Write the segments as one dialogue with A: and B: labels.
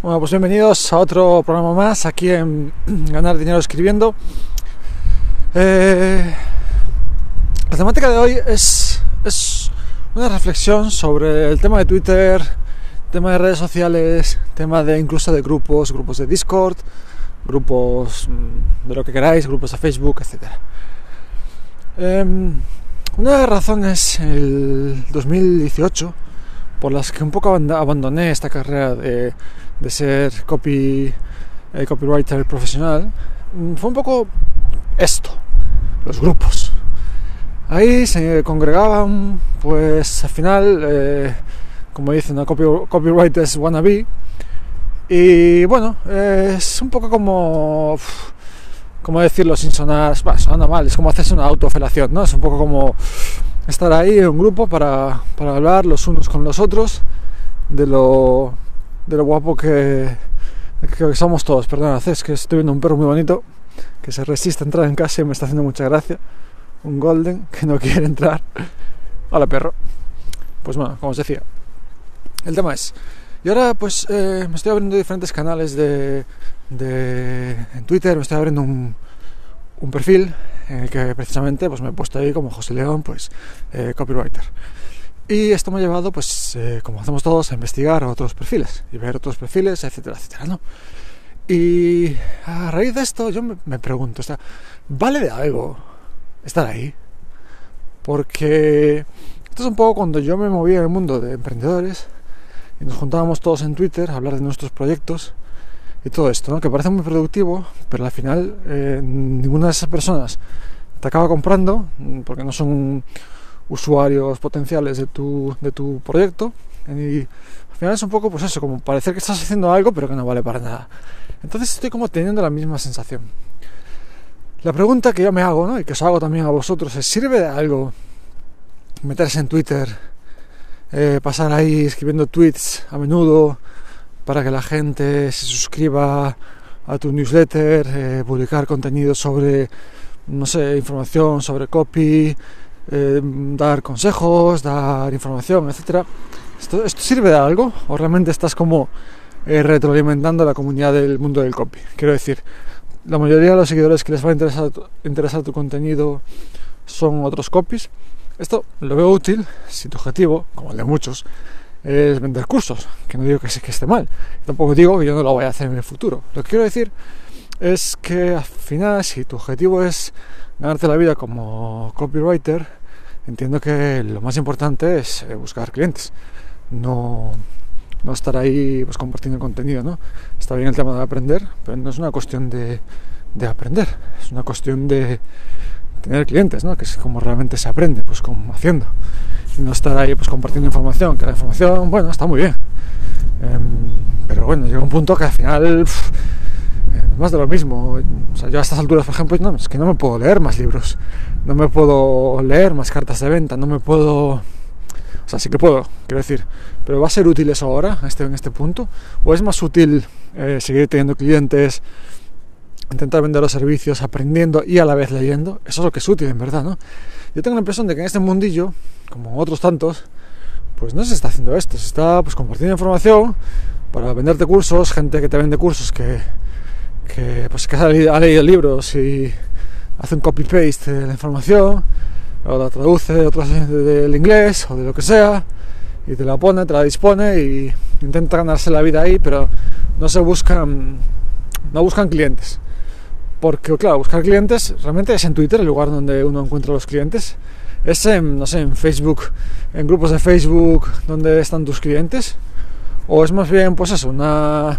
A: Bueno, pues bienvenidos a otro programa más aquí en Ganar Dinero Escribiendo. Eh, la temática de hoy es, es una reflexión sobre el tema de Twitter, tema de redes sociales, tema de incluso de grupos, grupos de Discord, grupos mm, de lo que queráis, grupos de Facebook, etc. Em, una de las razones, el 2018, por las que un poco abandoné esta carrera de de ser copy, eh, copywriter profesional, mm, fue un poco esto, los grupos. Ahí se congregaban, pues al final, eh, como dicen, ¿no? Copy, copywriters wannabe. Y bueno, es un poco como, como decirlo sin sonar, suena mal, es como hacerse una autofelación, ¿no? Es un poco como estar ahí en un grupo para, para hablar los unos con los otros de lo de lo guapo que, que somos todos. Perdón, es que estoy viendo un perro muy bonito que se resiste a entrar en casa y me está haciendo mucha gracia. Un golden que no quiere entrar. Hola perro. Pues bueno, como os decía, el tema es. Y ahora pues eh, me estoy abriendo diferentes canales de, de, en Twitter, me estoy abriendo un, un perfil en el que precisamente pues me he puesto ahí como José León, pues eh, copywriter. Y esto me ha llevado, pues, eh, como hacemos todos, a investigar otros perfiles y ver otros perfiles, etcétera, etcétera, ¿no? Y a raíz de esto yo me, pregunto, o ¿vale de algo estar ahí? Porque esto es un poco cuando yo me movía en el mundo de emprendedores y nos juntábamos todos en Twitter a hablar de nuestros proyectos y todo esto, ¿no? Que parece muy productivo, pero al final eh, ninguna de esas personas te acaba comprando porque no son usuarios potenciales de tu, de tu proyecto y al final es un poco pues eso, como parecer que estás haciendo algo pero que no vale para nada. Entonces estoy como teniendo la misma sensación. La pregunta que yo me hago, ¿no? y que os hago también a vosotros, es ¿sirve de algo meterse en Twitter, eh, pasar ahí escribiendo tweets a menudo para que la gente se suscriba a tu newsletter, eh, publicar contenido sobre, no sé, información sobre copy, eh, dar consejos, dar información, etcétera. ¿Esto, ¿Esto, sirve de algo? ¿O realmente estás como eh, retroalimentando la comunidad del mundo del copy? Quiero decir, la mayoría de los seguidores que les va a interesar, interesar tu contenido son otros copies. Esto lo veo útil si tu objetivo, como el de muchos, es vender cursos, que no digo que, que esté mal, tampoco digo que yo no lo voy a hacer en el futuro. Lo que quiero decir es que al final, si tu objetivo es ganarte la vida como copywriter, entiendo que lo más importante es eh, buscar clientes, no, no estar ahí pues, compartiendo contenido. ¿no? Está bien el tema de aprender, pero no es una cuestión de, de aprender, es una cuestión de tener clientes, ¿no? que es como realmente se aprende, pues como haciendo. No estar ahí pues compartiendo información, que la información, bueno, está muy bien. Em, pero bueno, llega un punto que al final más de lo mismo. O sea, yo a estas alturas, por ejemplo, no, es que no me puedo leer más libros, no me puedo leer más cartas de venta, no me puedo... O sea, sí que puedo, quiero decir, pero ¿va a ser útil eso ahora, este, en este punto? ¿O es más útil eh, seguir teniendo clientes, intentar vender los servicios, aprendiendo y a la vez leyendo? Eso es lo que es útil, en verdad, ¿no? Yo tengo la impresión de que en este mundillo, como otros tantos, pues no se está haciendo esto, se está pues compartiendo información para venderte cursos, gente que te vende cursos que que, pues, que ha, leído, libros y hace un copy-paste de la información, o la traduce del inglés o de lo que sea, y te la pone, te la dispone y intenta ganarse la vida ahí, pero no se buscan, no buscan clientes. Porque, claro, buscar clientes realmente es en Twitter el lugar donde uno encuentra los clientes. Es en, no sé, en Facebook, en grupos de Facebook donde están tus clientes. O es más bien, pues eso, una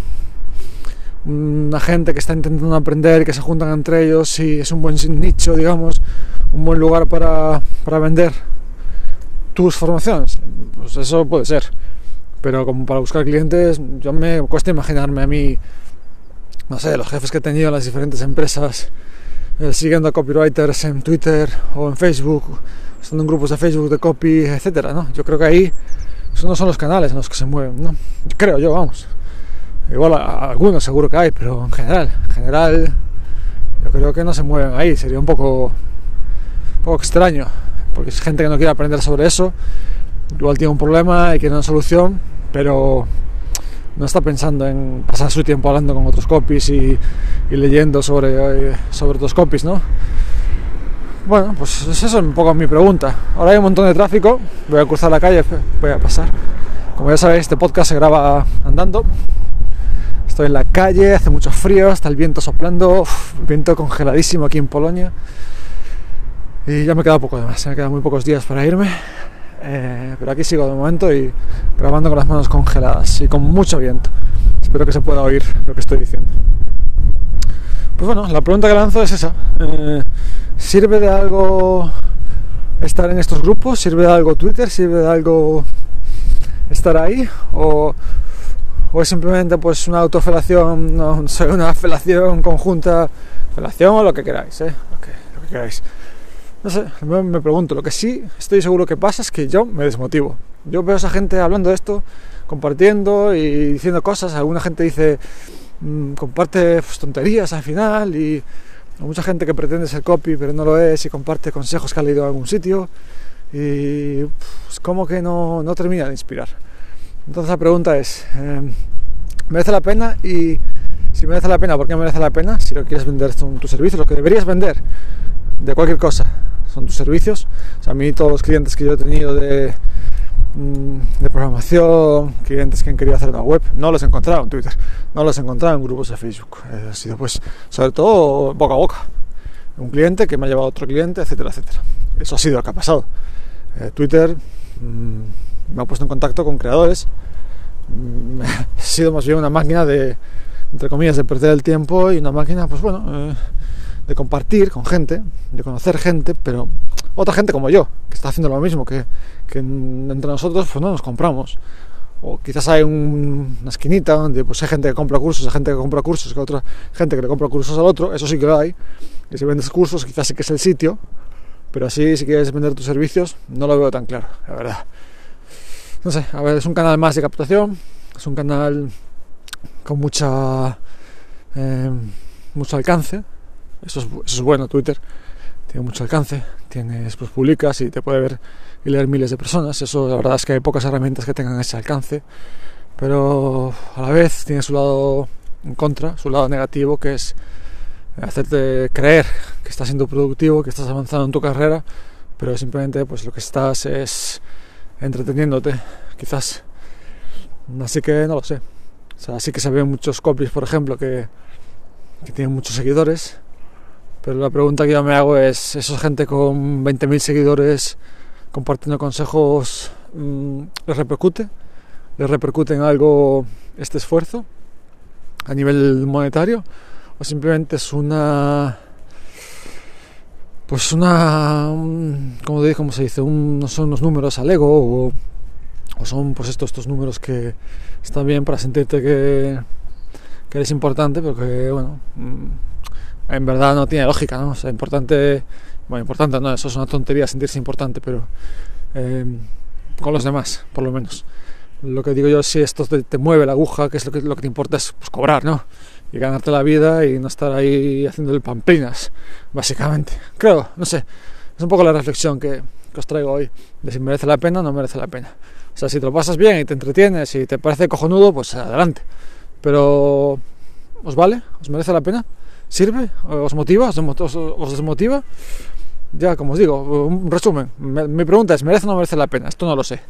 A: una gente que está intentando aprender, que se juntan entre ellos y es un buen nicho, digamos, un buen lugar para, para vender tus formaciones. Pues eso puede ser. Pero como para buscar clientes, yo me cuesta imaginarme a mí, no sé, los jefes que he tenido en las diferentes empresas, eh, siguiendo a copywriters en Twitter o en Facebook, estando en grupos de Facebook de copy, etcétera, ¿no? Yo creo que ahí esos no son los canales en los que se mueven, ¿no? Creo yo, vamos. Igual algunos seguro que hay, pero en general, en general yo creo que no se mueven ahí. Sería un poco, un poco extraño, porque es gente que no quiere aprender sobre eso. Igual tiene un problema y quiere una solución, pero no está pensando en pasar su tiempo hablando con otros copies y, leyendo sobre, sobre otros copies, ¿no? Bueno, pues eso es un poco mi pregunta. Ahora hay un montón de tráfico, voy a cruzar la calle, voy a pasar. Como ya sabéis, este podcast se graba andando. Estoy en la calle, hace mucho frío, está el viento soplando, viento congeladísimo aquí en Polonia. Y ya me queda poco más, me quedan muy pocos días para irme. Eh, pero aquí sigo de momento y grabando con las manos congeladas y con mucho viento. Espero que se pueda oír lo que estoy diciendo. Pues bueno, la pregunta que lanzo es esa. Eh, ¿Sirve de algo estar en estos grupos? ¿Sirve de algo Twitter? ¿Sirve de algo estar ahí? ¿O, es simplemente pues una autofelación, no sé, una felación conjunta, felación o lo que queráis, ¿eh? lo que queráis? No sé, me pregunto. Lo que sí estoy seguro que pasa es que yo me desmotivo. Yo veo a esa gente hablando de esto, compartiendo y diciendo cosas. Alguna gente dice, mm, comparte pues, tonterías al final y mucha gente que pretende ser copy pero no lo es y comparte consejos que ha leído en algún sitio y pues, como que no, no, termina de inspirar. Entonces la pregunta es, em, ¿merece la pena? Y si merece la pena, ¿por qué merece la pena? Si lo quieres vender son tus servicios, lo que deberías vender de cualquier cosa son tus servicios. a mí todos los clientes que yo he tenido de, mm, programación, clientes que han querido hacer una web, no los he encontrado en Twitter, no los he encontrado en grupos de Facebook. ha sido pues, sobre todo boca a boca. Un cliente que me ha llevado a otro cliente, etcétera, etcétera. Eso ha sido lo que ha pasado. Eh, Twitter mm, me ha puesto en contacto con creadores. Mm, ha sido más bien una máquina de, entre comillas, de perder el tiempo y una máquina, pues bueno, eh, de compartir con gente, de conocer gente, pero otra gente como yo, que está haciendo lo mismo, que, entre nosotros pues no nos compramos. O quizás hay una esquinita donde pues hay gente que compra cursos, hay gente que compra cursos, que otra gente que le compra cursos al otro, eso sí que lo hay. Y si vendes cursos, quizás sí que es el sitio, pero así si quieres vender tus servicios, no lo veo tan claro, la verdad. No sé, a ver, es un canal más de captación, es un canal con mucha eh, mucho alcance, eso es, bueno, Twitter tiene mucho alcance, tienes, pues publicas y te puede ver y leer miles de personas. Eso la verdad es que hay pocas herramientas que tengan ese alcance, pero a la vez tiene su lado en contra, su lado negativo, que es hacerte creer que estás siendo productivo, que estás avanzando en tu carrera, pero simplemente pues lo que estás es entreteniéndote, quizás. Así que no lo sé. O que se ven muchos copies, por ejemplo, que, que tienen muchos seguidores, pero la pregunta que yo me hago es, ¿esa gente con 20.000 seguidores compartiendo consejos mm, les repercute? ¿Les repercute en algo este esfuerzo a nivel monetario? ¿O simplemente es una... Pues una... ¿Cómo, cómo se dice? no son unos números al ego o, son pues estos, estos números que están bien para sentirte que, que eres importante, pero que, bueno... Mm, en verdad no tiene lógica, ¿no? O sea, importante, bueno, importante no, eso es una tontería sentirse importante, pero eh, con los demás, por lo menos. Lo que digo yo, si esto te, mueve la aguja, que es lo que, lo que te importa es pues, cobrar, ¿no? Y ganarte la vida y no estar ahí haciendo el pamplinas, básicamente. Creo, no sé, es un poco la reflexión que, que os traigo hoy, de si merece la pena o no merece la pena. O sea, si te lo pasas bien y te entretienes y te parece cojonudo, pues adelante. Pero, ¿os vale? ¿Os merece la pena? ¿Sirve? ¿Os motiva? ¿Os, desmotiva? Ya, como os digo, un resumen. Mi pregunta es, ¿merece o no merece la pena? Esto no lo sé.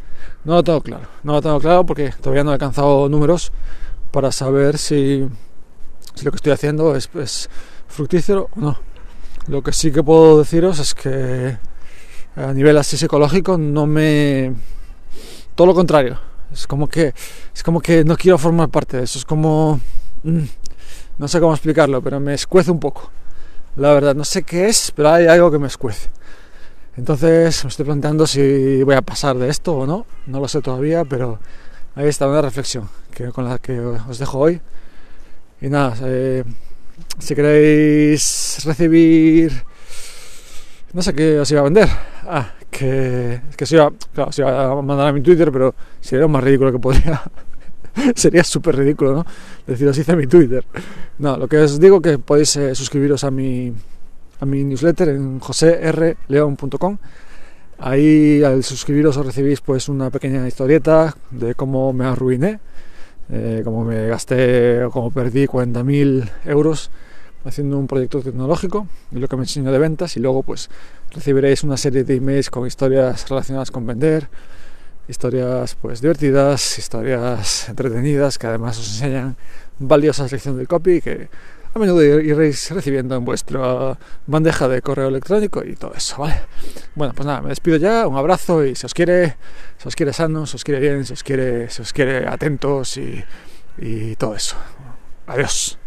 A: No lo tengo claro. No lo tengo claro porque todavía no he alcanzado números para saber si, si lo que estoy haciendo es, es fructífero o no. Lo que sí que puedo deciros es que a nivel así psicológico no me... Todo lo contrario. Es como que, es como que no quiero formar parte de eso. Es como... Mm, no sé cómo explicarlo, pero me escuece un poco. La verdad, no sé qué es, pero hay algo que me escuece. Entonces me estoy planteando si voy a pasar de esto o no. No lo sé todavía, pero ahí está una reflexión que, con la que os dejo hoy. Y nada, eh, si queréis recibir... No sé qué os iba a vender. Ah, que, que os iba, claro, os iba a mandar a mi Twitter, pero sería lo más ridículo que podría Sería súper ridículo, ¿no? Deciros hice mi Twitter. No, lo que os digo que podéis eh, suscribiros a mi, a mi newsletter en joserleon.com. Ahí al suscribiros os recibís pues una pequeña historieta de cómo me arruiné eh, como me gasté o como perdí 40.000 euros haciendo un proyecto tecnológico y lo que me enseñó de ventas y luego pues recibiréis una serie de emails con historias relacionadas con vender, historias pues divertidas, historias entretenidas que además os enseñan valiosas lecciones de copy que a menudo iréis recibiendo en vuestra bandeja de correo electrónico y todo eso, ¿vale? Bueno, pues nada, me despido ya, un abrazo y si os quiere, si os quiere sanos, si os quiere bien, si os quiere, os quiere atentos y todo eso. Adiós.